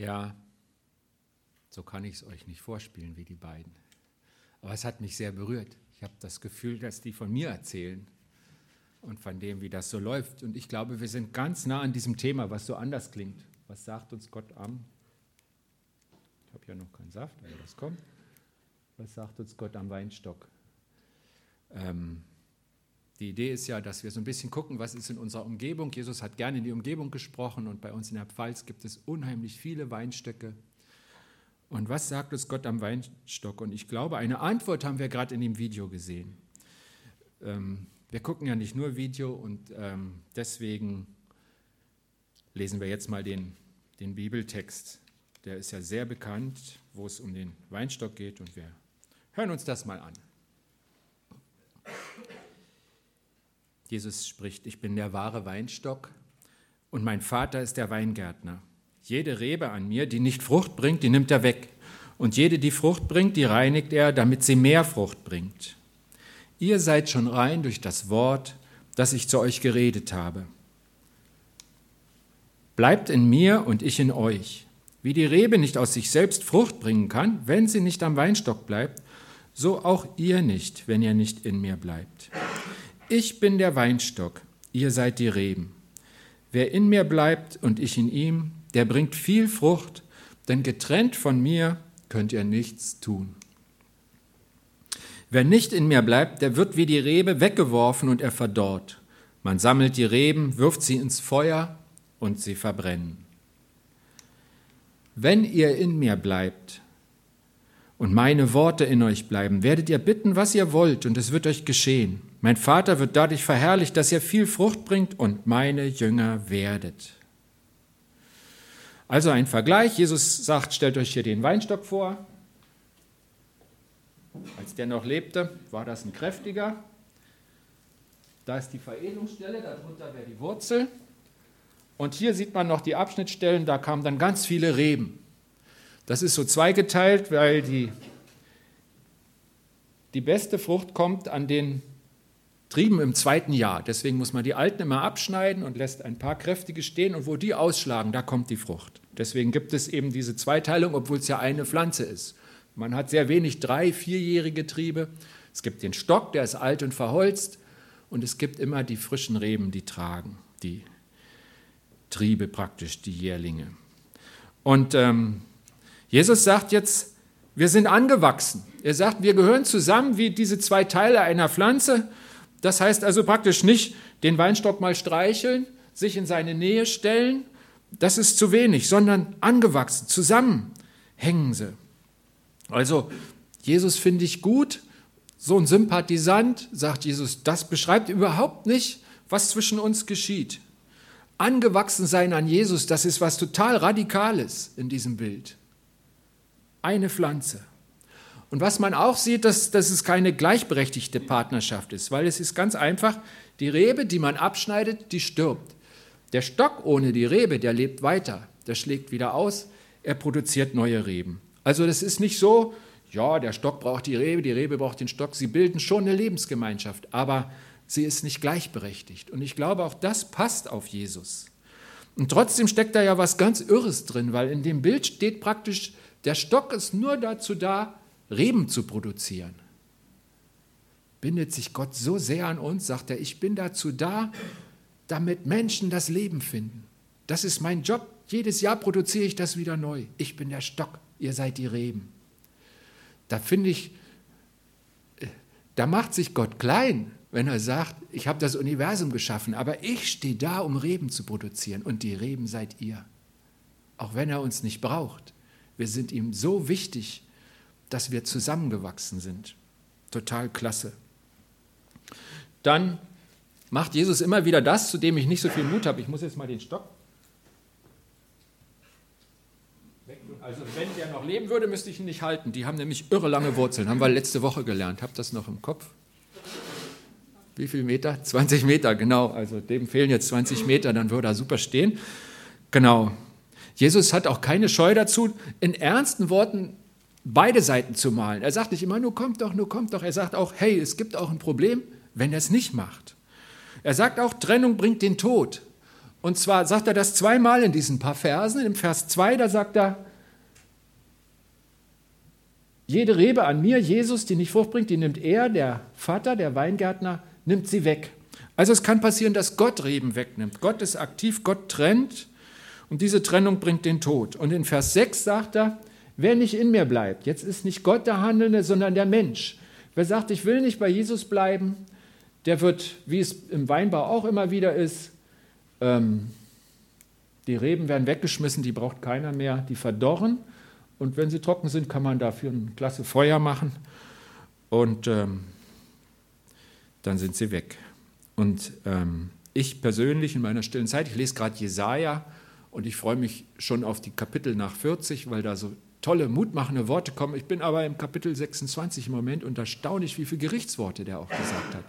Ja, so kann ich es euch nicht vorspielen wie die beiden. Aber es hat mich sehr berührt. Ich habe das Gefühl, dass die von mir erzählen und von dem, wie das so läuft. Und ich glaube, wir sind ganz nah an diesem Thema, was so anders klingt. Was sagt uns Gott am? Ich habe ja noch keinen Saft, aber das kommt. Was sagt uns Gott am Weinstock? Ähm, die Idee ist ja, dass wir so ein bisschen gucken, was ist in unserer Umgebung. Jesus hat gerne in die Umgebung gesprochen und bei uns in der Pfalz gibt es unheimlich viele Weinstöcke. Und was sagt uns Gott am Weinstock? Und ich glaube, eine Antwort haben wir gerade in dem Video gesehen. Ähm, wir gucken ja nicht nur Video und ähm, deswegen lesen wir jetzt mal den, den Bibeltext. Der ist ja sehr bekannt, wo es um den Weinstock geht und wir hören uns das mal an. Jesus spricht, ich bin der wahre Weinstock und mein Vater ist der Weingärtner. Jede Rebe an mir, die nicht Frucht bringt, die nimmt er weg. Und jede, die Frucht bringt, die reinigt er, damit sie mehr Frucht bringt. Ihr seid schon rein durch das Wort, das ich zu euch geredet habe. Bleibt in mir und ich in euch. Wie die Rebe nicht aus sich selbst Frucht bringen kann, wenn sie nicht am Weinstock bleibt, so auch ihr nicht, wenn ihr nicht in mir bleibt. Ich bin der Weinstock, ihr seid die Reben. Wer in mir bleibt und ich in ihm, der bringt viel Frucht, denn getrennt von mir könnt ihr nichts tun. Wer nicht in mir bleibt, der wird wie die Rebe weggeworfen und er verdorrt. Man sammelt die Reben, wirft sie ins Feuer und sie verbrennen. Wenn ihr in mir bleibt und meine Worte in euch bleiben, werdet ihr bitten, was ihr wollt, und es wird euch geschehen. Mein Vater wird dadurch verherrlicht, dass ihr viel Frucht bringt und meine Jünger werdet. Also ein Vergleich. Jesus sagt, stellt euch hier den Weinstock vor. Als der noch lebte, war das ein kräftiger. Da ist die Veredelungsstelle, darunter wäre die Wurzel. Und hier sieht man noch die Abschnittstellen, da kamen dann ganz viele Reben. Das ist so zweigeteilt, weil die, die beste Frucht kommt an den Trieben im zweiten Jahr. Deswegen muss man die alten immer abschneiden und lässt ein paar kräftige stehen und wo die ausschlagen, da kommt die Frucht. Deswegen gibt es eben diese Zweiteilung, obwohl es ja eine Pflanze ist. Man hat sehr wenig drei-, vierjährige Triebe. Es gibt den Stock, der ist alt und verholzt. Und es gibt immer die frischen Reben, die tragen, die Triebe praktisch, die Jährlinge. Und ähm, Jesus sagt jetzt, wir sind angewachsen. Er sagt, wir gehören zusammen wie diese zwei Teile einer Pflanze das heißt also praktisch nicht den Weinstock mal streicheln, sich in seine Nähe stellen, das ist zu wenig, sondern angewachsen, zusammen hängen sie. Also Jesus finde ich gut, so ein Sympathisant, sagt Jesus, das beschreibt überhaupt nicht, was zwischen uns geschieht. Angewachsen sein an Jesus, das ist was total Radikales in diesem Bild. Eine Pflanze. Und was man auch sieht, dass, dass es keine gleichberechtigte Partnerschaft ist, weil es ist ganz einfach, die Rebe, die man abschneidet, die stirbt. Der Stock ohne die Rebe, der lebt weiter, der schlägt wieder aus, er produziert neue Reben. Also das ist nicht so, ja, der Stock braucht die Rebe, die Rebe braucht den Stock, sie bilden schon eine Lebensgemeinschaft, aber sie ist nicht gleichberechtigt. Und ich glaube, auch das passt auf Jesus. Und trotzdem steckt da ja was ganz Irres drin, weil in dem Bild steht praktisch, der Stock ist nur dazu da, Reben zu produzieren. Bindet sich Gott so sehr an uns, sagt er, ich bin dazu da, damit Menschen das Leben finden. Das ist mein Job. Jedes Jahr produziere ich das wieder neu. Ich bin der Stock, ihr seid die Reben. Da finde ich, äh, da macht sich Gott klein, wenn er sagt, ich habe das Universum geschaffen, aber ich stehe da, um Reben zu produzieren und die Reben seid ihr. Auch wenn er uns nicht braucht. Wir sind ihm so wichtig, dass wir zusammengewachsen sind. Total klasse. Dann macht Jesus immer wieder das, zu dem ich nicht so viel Mut habe. Ich muss jetzt mal den Stock. Also wenn der noch leben würde, müsste ich ihn nicht halten. Die haben nämlich irre lange Wurzeln. Haben wir letzte Woche gelernt. Habt das noch im Kopf? Wie viel Meter? 20 Meter, genau. Also dem fehlen jetzt 20 Meter, dann würde er super stehen. Genau. Jesus hat auch keine Scheu dazu, in ernsten Worten beide Seiten zu malen. Er sagt nicht immer, nur kommt doch, nur kommt doch. Er sagt auch, hey, es gibt auch ein Problem, wenn er es nicht macht. Er sagt auch, Trennung bringt den Tod. Und zwar sagt er das zweimal in diesen paar Versen. Im Vers 2, da sagt er, jede Rebe an mir, Jesus, die nicht Frucht bringt, die nimmt er, der Vater, der Weingärtner, nimmt sie weg. Also es kann passieren, dass Gott Reben wegnimmt. Gott ist aktiv, Gott trennt und diese Trennung bringt den Tod. Und in Vers 6 sagt er, wer nicht in mir bleibt, jetzt ist nicht Gott der Handelnde, sondern der Mensch. Wer sagt, ich will nicht bei Jesus bleiben, der wird, wie es im Weinbau auch immer wieder ist, ähm, die Reben werden weggeschmissen, die braucht keiner mehr, die verdorren. Und wenn sie trocken sind, kann man dafür ein klasse Feuer machen und ähm, dann sind sie weg. Und ähm, ich persönlich in meiner stillen Zeit, ich lese gerade Jesaja und ich freue mich schon auf die Kapitel nach 40, weil da so tolle, mutmachende Worte kommen. Ich bin aber im Kapitel 26 im Moment und erstaunlich, wie viele Gerichtsworte der auch gesagt hat.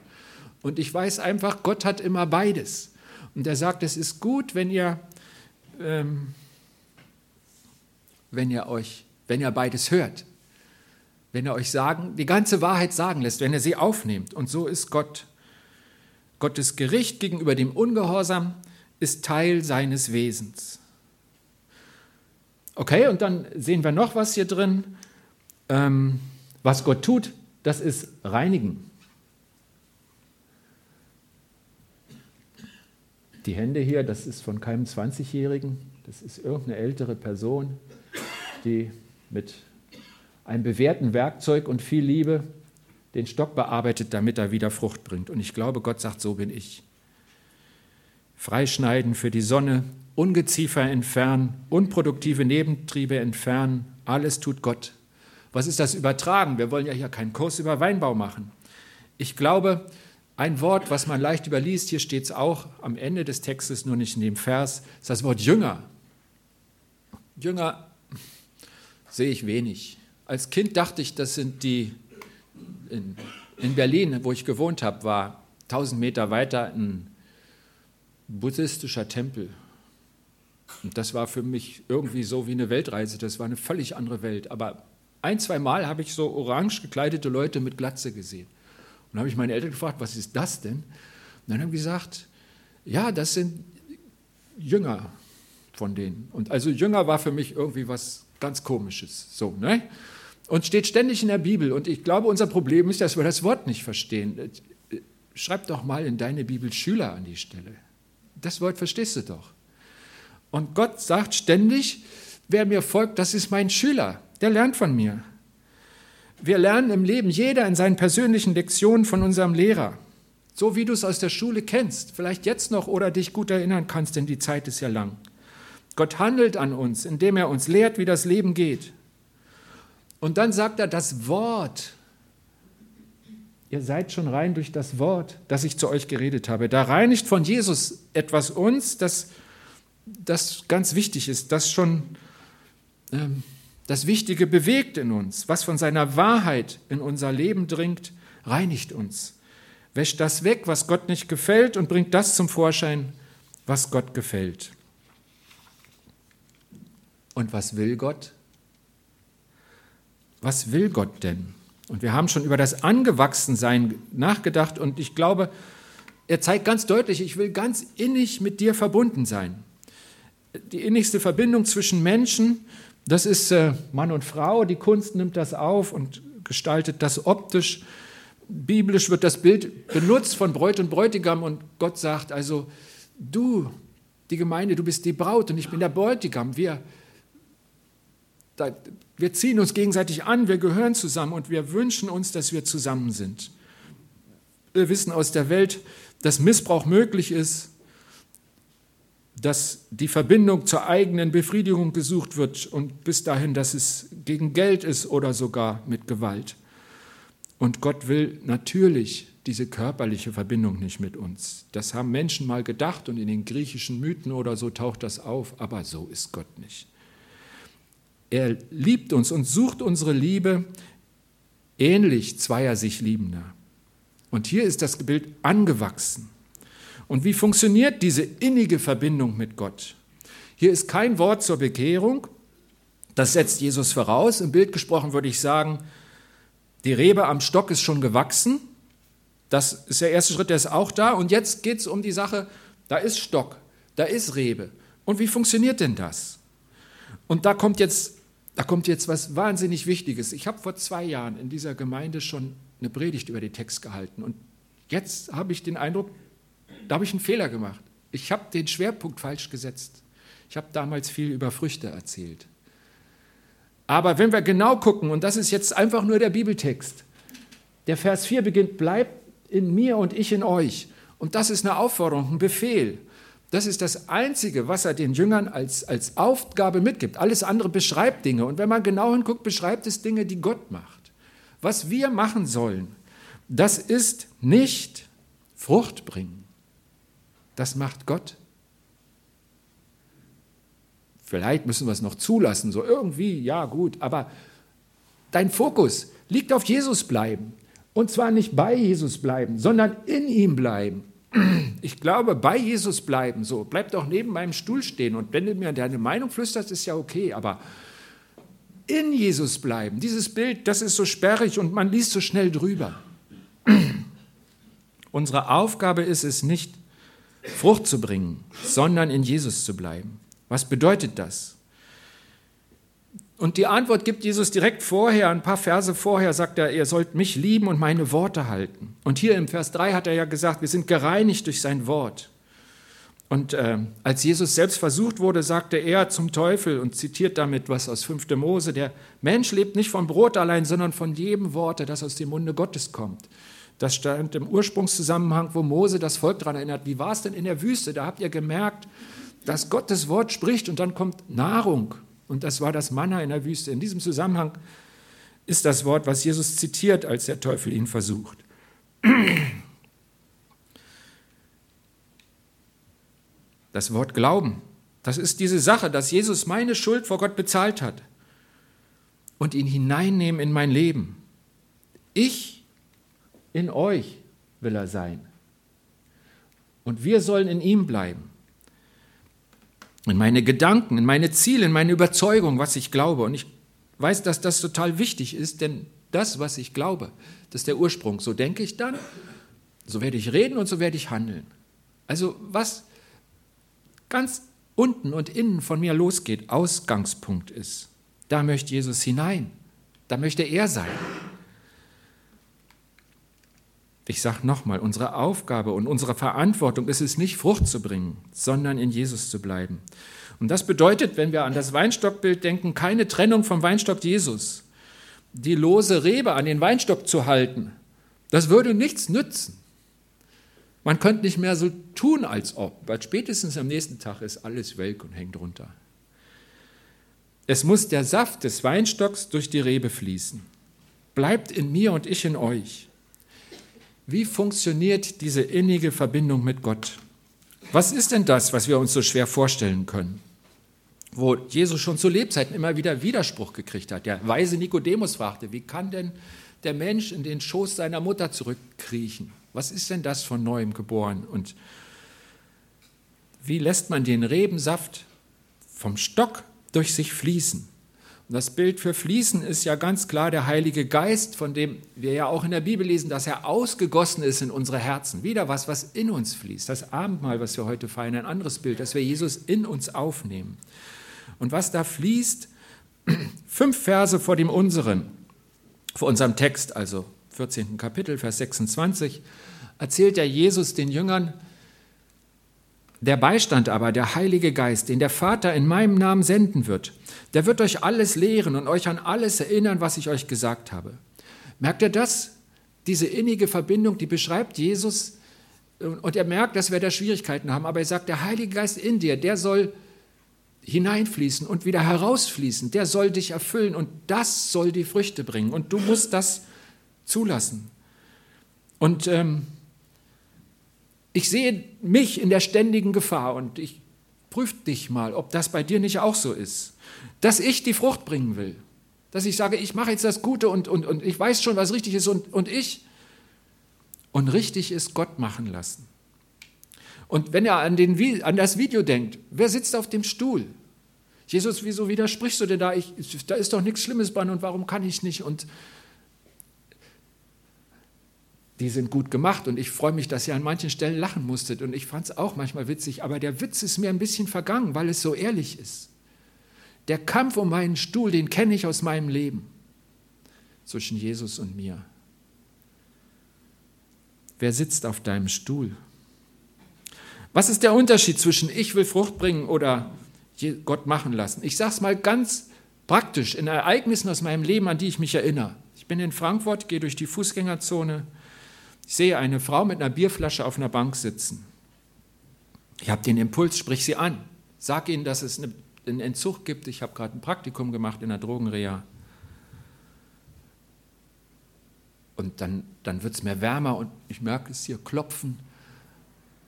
Und ich weiß einfach, Gott hat immer beides. Und er sagt, es ist gut, wenn ihr, ähm, wenn ihr euch, wenn ihr beides hört. Wenn er euch sagen, die ganze Wahrheit sagen lässt, wenn er sie aufnimmt. Und so ist Gott. Gottes Gericht gegenüber dem Ungehorsam ist Teil seines Wesens. Okay, und dann sehen wir noch was hier drin. Ähm, was Gott tut, das ist reinigen. Die Hände hier, das ist von keinem 20-Jährigen, das ist irgendeine ältere Person, die mit einem bewährten Werkzeug und viel Liebe den Stock bearbeitet, damit er wieder Frucht bringt. Und ich glaube, Gott sagt, so bin ich. Freischneiden für die Sonne, Ungeziefer entfernen, unproduktive Nebentriebe entfernen, alles tut Gott. Was ist das Übertragen? Wir wollen ja hier keinen Kurs über Weinbau machen. Ich glaube, ein Wort, was man leicht überliest, hier steht es auch am Ende des Textes, nur nicht in dem Vers, ist das Wort Jünger. Jünger sehe ich wenig. Als Kind dachte ich, das sind die, in, in Berlin, wo ich gewohnt habe, war 1000 Meter weiter ein buddhistischer Tempel. Und das war für mich irgendwie so wie eine Weltreise, das war eine völlig andere Welt. Aber ein, zwei Mal habe ich so orange gekleidete Leute mit Glatze gesehen. Und habe ich meine Eltern gefragt, was ist das denn? Und dann haben sie gesagt, ja, das sind Jünger von denen. Und also Jünger war für mich irgendwie was ganz Komisches. So, ne? Und steht ständig in der Bibel. Und ich glaube, unser Problem ist, dass wir das Wort nicht verstehen. Schreib doch mal in deine Bibel Schüler an die Stelle. Das Wort verstehst du doch. Und Gott sagt ständig, wer mir folgt, das ist mein Schüler. Der lernt von mir. Wir lernen im Leben jeder in seinen persönlichen Lektionen von unserem Lehrer. So wie du es aus der Schule kennst, vielleicht jetzt noch oder dich gut erinnern kannst, denn die Zeit ist ja lang. Gott handelt an uns, indem er uns lehrt, wie das Leben geht. Und dann sagt er das Wort. Ihr seid schon rein durch das Wort, das ich zu euch geredet habe. Da reinigt von Jesus etwas uns, das, das ganz wichtig ist, das schon ähm, das Wichtige bewegt in uns, was von seiner Wahrheit in unser Leben dringt, reinigt uns, wäscht das weg, was Gott nicht gefällt und bringt das zum Vorschein, was Gott gefällt. Und was will Gott? Was will Gott denn? Und wir haben schon über das Angewachsensein nachgedacht und ich glaube, er zeigt ganz deutlich, ich will ganz innig mit dir verbunden sein. Die innigste Verbindung zwischen Menschen das ist äh, Mann und Frau, die Kunst nimmt das auf und gestaltet das optisch. Biblisch wird das Bild benutzt von Bräut und Bräutigam und Gott sagt also, du, die Gemeinde, du bist die Braut und ich bin der Bräutigam. Wir, da, wir ziehen uns gegenseitig an, wir gehören zusammen und wir wünschen uns, dass wir zusammen sind. Wir wissen aus der Welt, dass Missbrauch möglich ist, dass die Verbindung zur eigenen Befriedigung gesucht wird und bis dahin, dass es gegen Geld ist oder sogar mit Gewalt. Und Gott will natürlich diese körperliche Verbindung nicht mit uns. Das haben Menschen mal gedacht und in den griechischen Mythen oder so taucht das auf, aber so ist Gott nicht. Er liebt uns und sucht unsere Liebe ähnlich zweier sich Liebender. Und hier ist das Bild angewachsen. Und wie funktioniert diese innige Verbindung mit Gott? Hier ist kein Wort zur Bekehrung, das setzt Jesus voraus. Im Bild gesprochen würde ich sagen, die Rebe am Stock ist schon gewachsen. Das ist der erste Schritt, der ist auch da. Und jetzt geht es um die Sache, da ist Stock. Da ist Rebe. Und wie funktioniert denn das? Und da kommt jetzt, da kommt jetzt was wahnsinnig Wichtiges. Ich habe vor zwei Jahren in dieser Gemeinde schon eine Predigt über den Text gehalten. Und jetzt habe ich den Eindruck, da habe ich einen Fehler gemacht. Ich habe den Schwerpunkt falsch gesetzt. Ich habe damals viel über Früchte erzählt. Aber wenn wir genau gucken, und das ist jetzt einfach nur der Bibeltext, der Vers 4 beginnt, bleibt in mir und ich in euch. Und das ist eine Aufforderung, ein Befehl. Das ist das Einzige, was er den Jüngern als, als Aufgabe mitgibt. Alles andere beschreibt Dinge. Und wenn man genau hinguckt, beschreibt es Dinge, die Gott macht. Was wir machen sollen, das ist nicht Frucht bringen. Das macht Gott. Vielleicht müssen wir es noch zulassen, so irgendwie, ja gut, aber dein Fokus liegt auf Jesus bleiben. Und zwar nicht bei Jesus bleiben, sondern in ihm bleiben. Ich glaube, bei Jesus bleiben, so, bleib doch neben meinem Stuhl stehen und wenn du mir deine Meinung flüsterst, ist ja okay, aber in Jesus bleiben, dieses Bild, das ist so sperrig und man liest so schnell drüber. Unsere Aufgabe ist es nicht, Frucht zu bringen, sondern in Jesus zu bleiben. Was bedeutet das? Und die Antwort gibt Jesus direkt vorher, ein paar Verse vorher sagt er, ihr sollt mich lieben und meine Worte halten. Und hier im Vers 3 hat er ja gesagt, wir sind gereinigt durch sein Wort. Und äh, als Jesus selbst versucht wurde, sagte er zum Teufel und zitiert damit was aus 5. Mose, der Mensch lebt nicht von Brot allein, sondern von jedem Worte, das aus dem Munde Gottes kommt. Das stand im Ursprungszusammenhang, wo Mose das Volk daran erinnert. Wie war es denn in der Wüste? Da habt ihr gemerkt, dass Gott das Wort spricht und dann kommt Nahrung. Und das war das Manna in der Wüste. In diesem Zusammenhang ist das Wort, was Jesus zitiert, als der Teufel ihn versucht. Das Wort Glauben, das ist diese Sache, dass Jesus meine Schuld vor Gott bezahlt hat und ihn hineinnehmen in mein Leben. Ich in euch will er sein. Und wir sollen in ihm bleiben in meine Gedanken, in meine Ziele, in meine Überzeugung, was ich glaube. Und ich weiß, dass das total wichtig ist, denn das, was ich glaube, das ist der Ursprung. So denke ich dann, so werde ich reden und so werde ich handeln. Also was ganz unten und innen von mir losgeht, Ausgangspunkt ist, da möchte Jesus hinein, da möchte er sein. Ich sage nochmal, unsere Aufgabe und unsere Verantwortung ist es nicht, Frucht zu bringen, sondern in Jesus zu bleiben. Und das bedeutet, wenn wir an das Weinstockbild denken, keine Trennung vom Weinstock Jesus. Die lose Rebe an den Weinstock zu halten, das würde nichts nützen. Man könnte nicht mehr so tun, als ob, weil spätestens am nächsten Tag ist alles welk und hängt runter. Es muss der Saft des Weinstocks durch die Rebe fließen. Bleibt in mir und ich in euch. Wie funktioniert diese innige Verbindung mit Gott? Was ist denn das, was wir uns so schwer vorstellen können? Wo Jesus schon zu Lebzeiten immer wieder Widerspruch gekriegt hat. Der weise Nikodemus fragte, wie kann denn der Mensch in den Schoß seiner Mutter zurückkriechen? Was ist denn das von neuem geboren? Und wie lässt man den Rebensaft vom Stock durch sich fließen? Das Bild für Fließen ist ja ganz klar der Heilige Geist, von dem wir ja auch in der Bibel lesen, dass er ausgegossen ist in unsere Herzen. Wieder was, was in uns fließt. Das Abendmahl, was wir heute feiern, ein anderes Bild, dass wir Jesus in uns aufnehmen. Und was da fließt, fünf Verse vor dem unseren, vor unserem Text, also 14. Kapitel, Vers 26, erzählt ja Jesus den Jüngern, der Beistand aber, der Heilige Geist, den der Vater in meinem Namen senden wird, der wird euch alles lehren und euch an alles erinnern, was ich euch gesagt habe. Merkt ihr das? Diese innige Verbindung, die beschreibt Jesus und er merkt, dass wir da Schwierigkeiten haben, aber er sagt, der Heilige Geist in dir, der soll hineinfließen und wieder herausfließen, der soll dich erfüllen und das soll die Früchte bringen und du musst das zulassen. Und ähm, ich sehe mich in der ständigen Gefahr und ich prüfe dich mal, ob das bei dir nicht auch so ist, dass ich die Frucht bringen will. Dass ich sage, ich mache jetzt das Gute und, und, und ich weiß schon, was richtig ist und, und ich. Und richtig ist Gott machen lassen. Und wenn er an, den, an das Video denkt, wer sitzt auf dem Stuhl? Jesus, wieso widersprichst du denn da? Ich, da ist doch nichts Schlimmes bei und warum kann ich nicht? Und die sind gut gemacht und ich freue mich, dass ihr an manchen Stellen lachen musstet und ich fand es auch manchmal witzig, aber der Witz ist mir ein bisschen vergangen, weil es so ehrlich ist. Der Kampf um meinen Stuhl, den kenne ich aus meinem Leben zwischen Jesus und mir. Wer sitzt auf deinem Stuhl? Was ist der Unterschied zwischen ich will Frucht bringen oder Gott machen lassen? Ich sage es mal ganz praktisch in Ereignissen aus meinem Leben, an die ich mich erinnere. Ich bin in Frankfurt, gehe durch die Fußgängerzone, ich sehe eine Frau mit einer Bierflasche auf einer Bank sitzen. Ich habe den Impuls, sprich sie an. Sag ihnen, dass es einen Entzug gibt. Ich habe gerade ein Praktikum gemacht in der Drogenreha. Und dann, dann wird es mir wärmer und ich merke es hier klopfen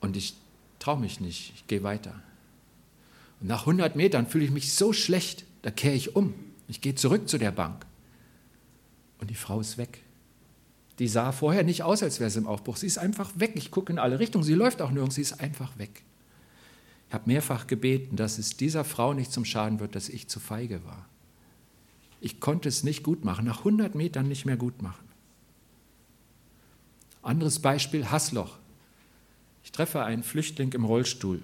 und ich traue mich nicht. Ich gehe weiter. Und nach 100 Metern fühle ich mich so schlecht, da kehre ich um. Ich gehe zurück zu der Bank. Und die Frau ist weg. Die sah vorher nicht aus, als wäre sie im Aufbruch. Sie ist einfach weg. Ich gucke in alle Richtungen. Sie läuft auch nirgends. Sie ist einfach weg. Ich habe mehrfach gebeten, dass es dieser Frau nicht zum Schaden wird, dass ich zu feige war. Ich konnte es nicht gut machen, nach 100 Metern nicht mehr gut machen. Anderes Beispiel, Hassloch. Ich treffe einen Flüchtling im Rollstuhl.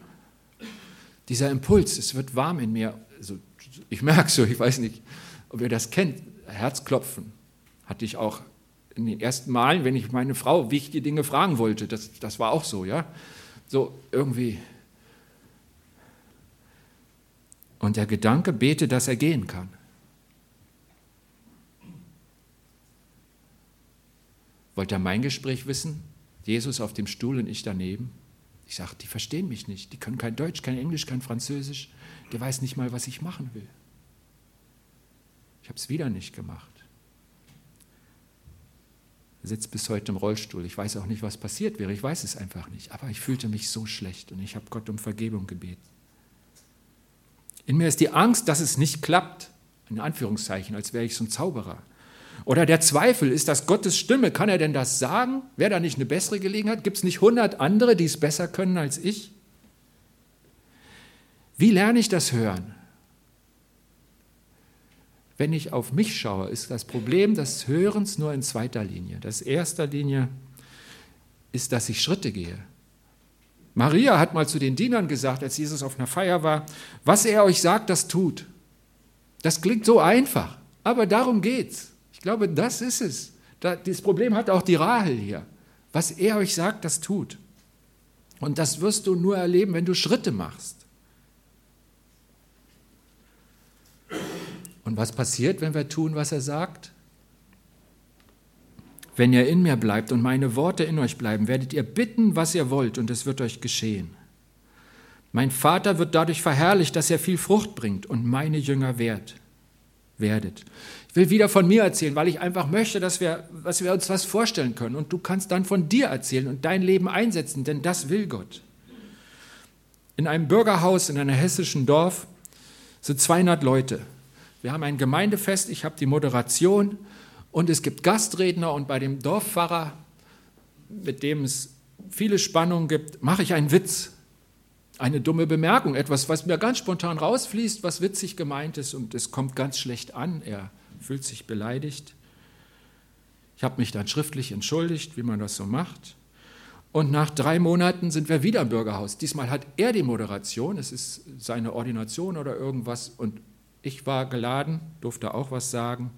Dieser Impuls, es wird warm in mir. Also, ich merke so, ich weiß nicht, ob ihr das kennt, Herzklopfen hatte ich auch in den ersten Malen, wenn ich meine Frau wichtige Dinge fragen wollte. Das, das war auch so, ja. So irgendwie. Und der Gedanke, bete, dass er gehen kann. Wollt ihr mein Gespräch wissen? Jesus auf dem Stuhl und ich daneben? Ich sage, die verstehen mich nicht. Die können kein Deutsch, kein Englisch, kein Französisch. Der weiß nicht mal, was ich machen will. Ich habe es wieder nicht gemacht. Er sitzt bis heute im Rollstuhl. Ich weiß auch nicht, was passiert wäre. Ich weiß es einfach nicht. Aber ich fühlte mich so schlecht und ich habe Gott um Vergebung gebeten. In mir ist die Angst, dass es nicht klappt. In Anführungszeichen, als wäre ich so ein Zauberer. Oder der Zweifel, ist das Gottes Stimme? Kann er denn das sagen? Wäre da nicht eine bessere Gelegenheit? Gibt es nicht hundert andere, die es besser können als ich? Wie lerne ich das Hören? Wenn ich auf mich schaue, ist das Problem des Hörens nur in zweiter Linie. Das erster Linie ist, dass ich Schritte gehe. Maria hat mal zu den Dienern gesagt, als Jesus auf einer Feier war, was er euch sagt, das tut. Das klingt so einfach, aber darum geht's. Ich glaube, das ist es. Das Problem hat auch die Rahel hier. Was er euch sagt, das tut. Und das wirst du nur erleben, wenn du Schritte machst. Und was passiert, wenn wir tun, was er sagt? Wenn ihr in mir bleibt und meine Worte in euch bleiben, werdet ihr bitten, was ihr wollt, und es wird euch geschehen. Mein Vater wird dadurch verherrlicht, dass er viel Frucht bringt und meine Jünger wert, werdet. Ich will wieder von mir erzählen, weil ich einfach möchte, dass wir, dass wir uns was vorstellen können. Und du kannst dann von dir erzählen und dein Leben einsetzen, denn das will Gott. In einem Bürgerhaus in einem hessischen Dorf sind 200 Leute. Wir haben ein Gemeindefest, ich habe die Moderation und es gibt Gastredner und bei dem Dorfpfarrer, mit dem es viele Spannungen gibt, mache ich einen Witz, eine dumme Bemerkung, etwas, was mir ganz spontan rausfließt, was witzig gemeint ist und es kommt ganz schlecht an. Er fühlt sich beleidigt. Ich habe mich dann schriftlich entschuldigt, wie man das so macht. Und nach drei Monaten sind wir wieder im Bürgerhaus. Diesmal hat er die Moderation, es ist seine Ordination oder irgendwas und ich war geladen, durfte auch was sagen.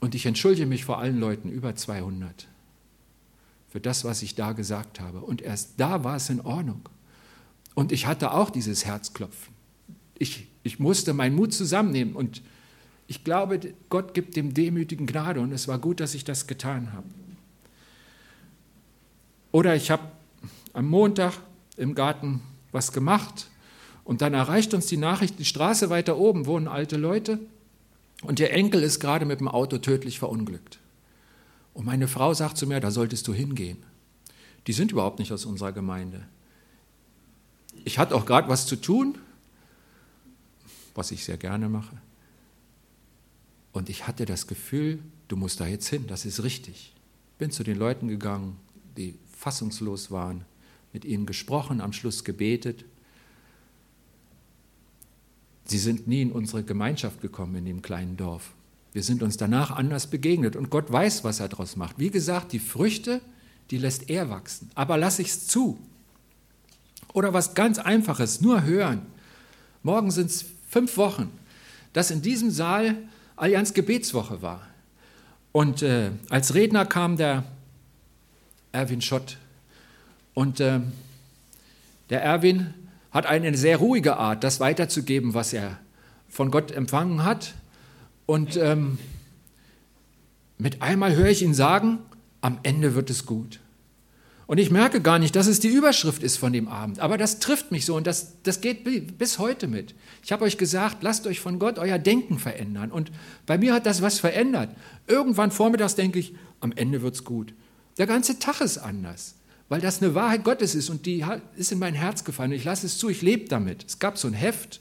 Und ich entschuldige mich vor allen Leuten, über 200, für das, was ich da gesagt habe. Und erst da war es in Ordnung. Und ich hatte auch dieses Herzklopfen. Ich, ich musste meinen Mut zusammennehmen. Und ich glaube, Gott gibt dem Demütigen Gnade. Und es war gut, dass ich das getan habe. Oder ich habe am Montag im Garten was gemacht und dann erreicht uns die Nachricht, die Straße weiter oben wohnen alte Leute und ihr Enkel ist gerade mit dem Auto tödlich verunglückt. Und meine Frau sagt zu mir, da solltest du hingehen. Die sind überhaupt nicht aus unserer Gemeinde. Ich hatte auch gerade was zu tun, was ich sehr gerne mache. Und ich hatte das Gefühl, du musst da jetzt hin, das ist richtig. Bin zu den Leuten gegangen, die fassungslos waren, mit ihnen gesprochen, am Schluss gebetet Sie sind nie in unsere Gemeinschaft gekommen in dem kleinen Dorf. Wir sind uns danach anders begegnet und Gott weiß, was er daraus macht. Wie gesagt, die Früchte, die lässt er wachsen. Aber lasse ich es zu. Oder was ganz Einfaches, nur hören. Morgen sind es fünf Wochen, dass in diesem Saal Allianz Gebetswoche war. Und äh, als Redner kam der Erwin Schott. Und äh, der Erwin hat eine sehr ruhige Art, das weiterzugeben, was er von Gott empfangen hat. Und ähm, mit einmal höre ich ihn sagen, am Ende wird es gut. Und ich merke gar nicht, dass es die Überschrift ist von dem Abend. Aber das trifft mich so und das, das geht bis heute mit. Ich habe euch gesagt, lasst euch von Gott euer Denken verändern. Und bei mir hat das was verändert. Irgendwann vormittags denke ich, am Ende wird es gut. Der ganze Tag ist anders, weil das eine Wahrheit Gottes ist und die ist in mein Herz gefallen. Ich lasse es zu, ich lebe damit. Es gab so ein Heft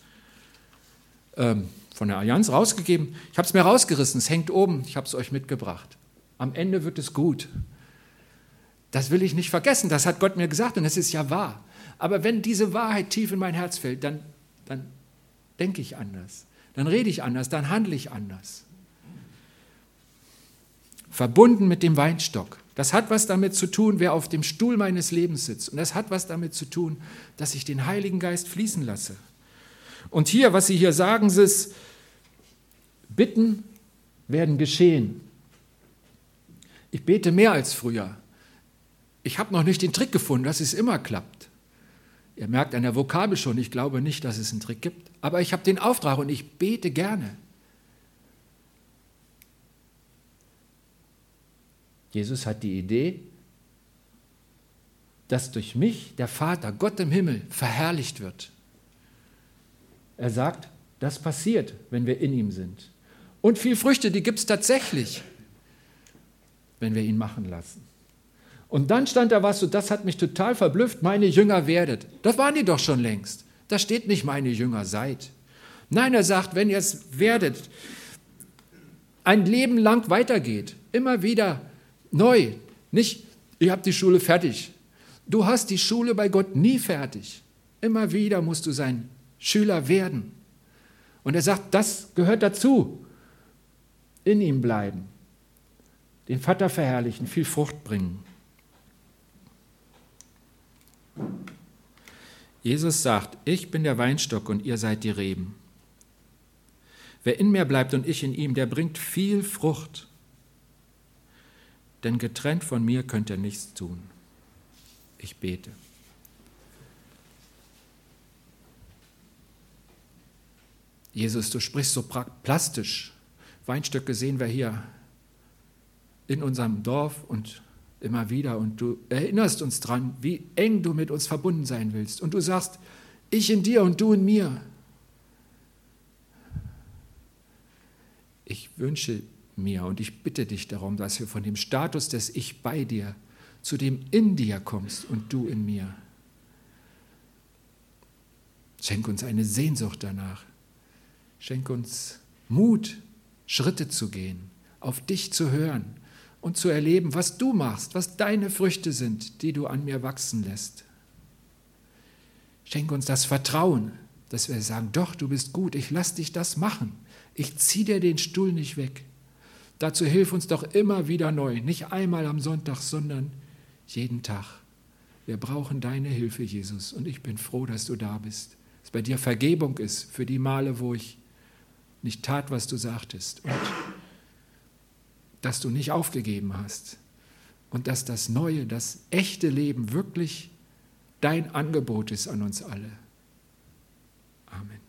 ähm, von der Allianz rausgegeben. Ich habe es mir rausgerissen, es hängt oben, ich habe es euch mitgebracht. Am Ende wird es gut. Das will ich nicht vergessen, das hat Gott mir gesagt und es ist ja wahr. Aber wenn diese Wahrheit tief in mein Herz fällt, dann, dann denke ich anders, dann rede ich anders, dann handle ich anders. Verbunden mit dem Weinstock. Das hat was damit zu tun, wer auf dem Stuhl meines Lebens sitzt. Und das hat was damit zu tun, dass ich den Heiligen Geist fließen lasse. Und hier, was Sie hier sagen, ist, Bitten werden geschehen. Ich bete mehr als früher ich habe noch nicht den Trick gefunden, dass es immer klappt. Ihr merkt an der Vokabel schon, ich glaube nicht, dass es einen Trick gibt. Aber ich habe den Auftrag und ich bete gerne. Jesus hat die Idee, dass durch mich der Vater, Gott im Himmel, verherrlicht wird. Er sagt, das passiert, wenn wir in ihm sind. Und viel Früchte, die gibt es tatsächlich, wenn wir ihn machen lassen. Und dann stand da was, und das hat mich total verblüfft, meine Jünger werdet. Das waren die doch schon längst. Da steht nicht, meine Jünger seid. Nein, er sagt, wenn ihr es werdet, ein Leben lang weitergeht, immer wieder neu. Nicht, ihr habt die Schule fertig. Du hast die Schule bei Gott nie fertig. Immer wieder musst du sein Schüler werden. Und er sagt, das gehört dazu. In ihm bleiben. Den Vater verherrlichen, viel Frucht bringen. Jesus sagt, ich bin der Weinstock und ihr seid die Reben. Wer in mir bleibt und ich in ihm, der bringt viel Frucht. Denn getrennt von mir könnt ihr nichts tun. Ich bete. Jesus, du sprichst so plastisch. Weinstöcke sehen wir hier in unserem Dorf und immer wieder und du erinnerst uns dran, wie eng du mit uns verbunden sein willst. Und du sagst, ich in dir und du in mir. Ich wünsche mir und ich bitte dich darum, dass wir von dem Status des Ich bei dir zu dem in dir kommst und du in mir. Schenk uns eine Sehnsucht danach. Schenk uns Mut, Schritte zu gehen, auf dich zu hören und zu erleben, was du machst, was deine Früchte sind, die du an mir wachsen lässt. Schenk uns das Vertrauen, dass wir sagen, doch, du bist gut, ich lass dich das machen. Ich zieh dir den Stuhl nicht weg. Dazu hilf uns doch immer wieder neu, nicht einmal am Sonntag, sondern jeden Tag. Wir brauchen deine Hilfe, Jesus, und ich bin froh, dass du da bist. Dass bei dir Vergebung ist für die Male, wo ich nicht tat, was du sagtest. Und dass du nicht aufgegeben hast und dass das neue, das echte Leben wirklich dein Angebot ist an uns alle. Amen.